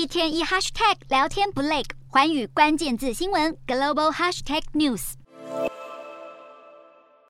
一天一 hashtag 聊天不累，环宇关键字新闻 global hashtag news。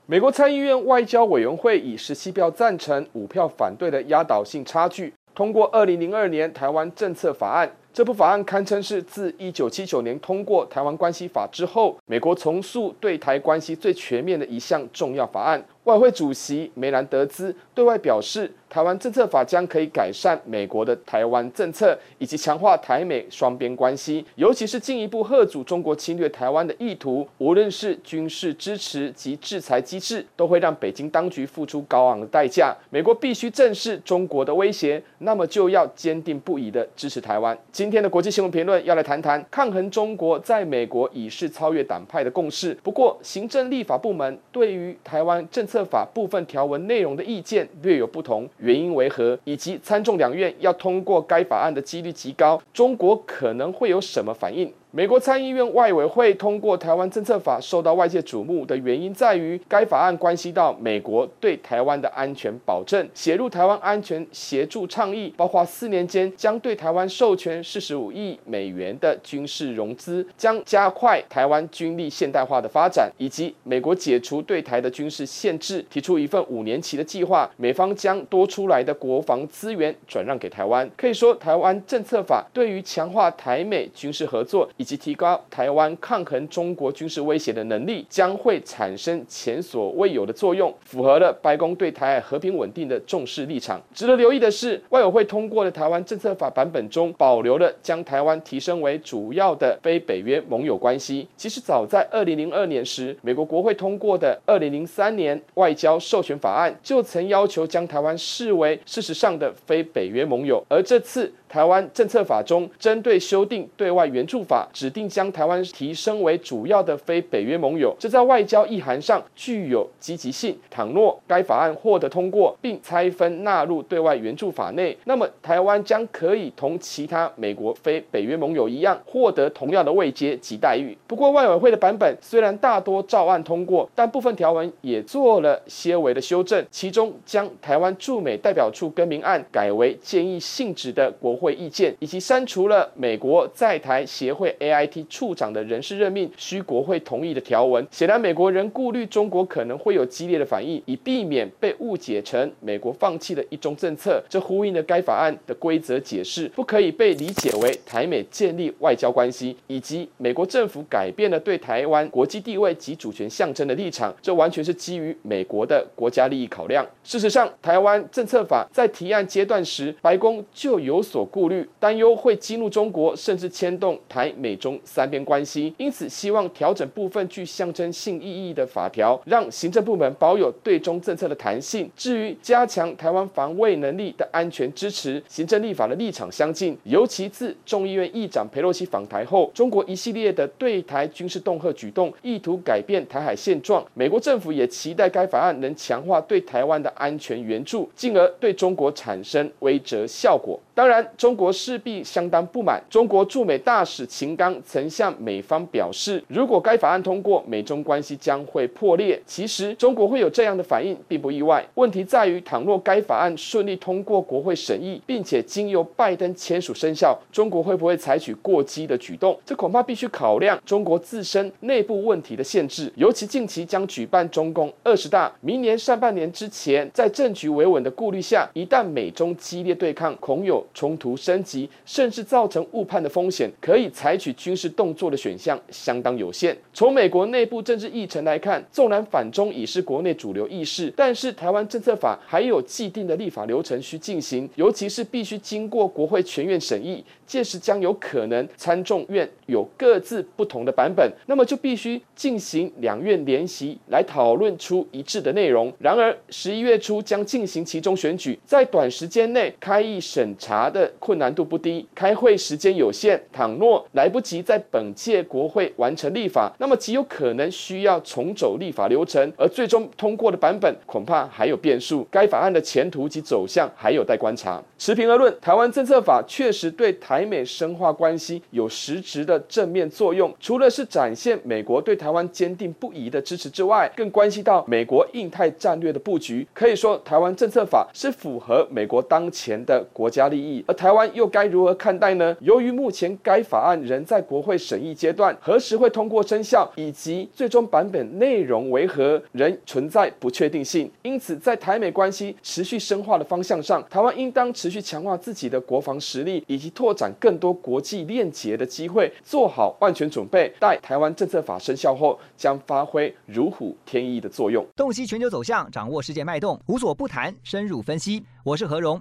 美国参议院外交委员会以十七票赞成、五票反对的压倒性差距通过二零零二年台湾政策法案。这部法案堪称是自一九七九年通过《台湾关系法》之后，美国重塑对台关系最全面的一项重要法案。外会主席梅兰德兹对外表示，台湾政策法将可以改善美国的台湾政策，以及强化台美双边关系，尤其是进一步吓阻中国侵略台湾的意图。无论是军事支持及制裁机制，都会让北京当局付出高昂的代价。美国必须正视中国的威胁，那么就要坚定不移地支持台湾。今天的国际新闻评论要来谈谈抗衡中国在美国已是超越党派的共识。不过，行政立法部门对于台湾政策法部分条文内容的意见略有不同。原因为何？以及参众两院要通过该法案的几率极高，中国可能会有什么反应？美国参议院外委会通过台湾政策法受到外界瞩目的原因在于，该法案关系到美国对台湾的安全保证，写入台湾安全协助倡议，包括四年间将对台湾授权四十五亿美元的军事融资，将加快台湾军力现代化的发展，以及美国解除对台的军事限制，提出一份五年期的计划，美方将多出来的国防资源转让给台湾。可以说，台湾政策法对于强化台美军事合作。以及提高台湾抗衡中国军事威胁的能力，将会产生前所未有的作用，符合了白宫对台海和平稳定的重视立场。值得留意的是，外委会通过的台湾政策法版本中，保留了将台湾提升为主要的非北约盟友关系。其实早在二零零二年时，美国国会通过的二零零三年外交授权法案，就曾要求将台湾视为事实上的非北约盟友。而这次台湾政策法中，针对修订对外援助法，指定将台湾提升为主要的非北约盟友，这在外交意涵上具有积极性。倘若该法案获得通过，并拆分纳入对外援助法内，那么台湾将可以同其他美国非北约盟友一样，获得同样的位阶及待遇。不过，外委会的版本虽然大多照案通过，但部分条文也做了些微的修正，其中将台湾驻美代表处更名案改为建议性质的国会意见，以及删除了美国在台协会 AIT 处长的人事任命需国会同意的条文。显然，美国人顾虑中国可能会有激烈的反应，以避免被误解成美国放弃了一中政策。这呼应了该法案的规则解释，不可以被理解为台美建立外交关系，以及美国政府改变了对台湾国际地位及主权象征的立场。这完全是基于美国的国家利益考量。事实上，台湾政策法在提案阶段时，白宫就有所。顾虑、担忧会激怒中国，甚至牵动台美中三边关系，因此希望调整部分具象征性意义的法条，让行政部门保有对中政策的弹性。至于加强台湾防卫能力的安全支持，行政立法的立场相近。尤其自众议院议长佩洛西访台后，中国一系列的对台军事恫吓举动，意图改变台海现状。美国政府也期待该法案能强化对台湾的安全援助，进而对中国产生威慑效果。当然，中国势必相当不满。中国驻美大使秦刚曾向美方表示，如果该法案通过，美中关系将会破裂。其实，中国会有这样的反应并不意外。问题在于，倘若该法案顺利通过国会审议，并且经由拜登签署生效，中国会不会采取过激的举动？这恐怕必须考量中国自身内部问题的限制。尤其近期将举办中共二十大，明年上半年之前，在政局维稳的顾虑下，一旦美中激烈对抗，恐有冲突升级，甚至造成误判的风险，可以采取军事动作的选项相当有限。从美国内部政治议程来看，纵然反中已是国内主流意识，但是台湾政策法还有既定的立法流程需进行，尤其是必须经过国会全院审议，届时将有可能参众院有各自不同的版本，那么就必须进行两院联席来讨论出一致的内容。然而十一月初将进行期中选举，在短时间内开议审查。查的困难度不低，开会时间有限，倘若来不及在本届国会完成立法，那么极有可能需要重走立法流程，而最终通过的版本恐怕还有变数。该法案的前途及走向还有待观察。持平而论，台湾政策法确实对台美深化关系有实质的正面作用，除了是展现美国对台湾坚定不移的支持之外，更关系到美国印太战略的布局。可以说，台湾政策法是符合美国当前的国家利益而台湾又该如何看待呢？由于目前该法案仍在国会审议阶段，何时会通过生效，以及最终版本内容为何，仍存在不确定性。因此，在台美关系持续深化的方向上，台湾应当持续强化自己的国防实力，以及拓展更多国际链接的机会，做好万全准备。待台湾政策法生效后，将发挥如虎添翼的作用。洞悉全球走向，掌握世界脉动，无所不谈，深入分析。我是何荣，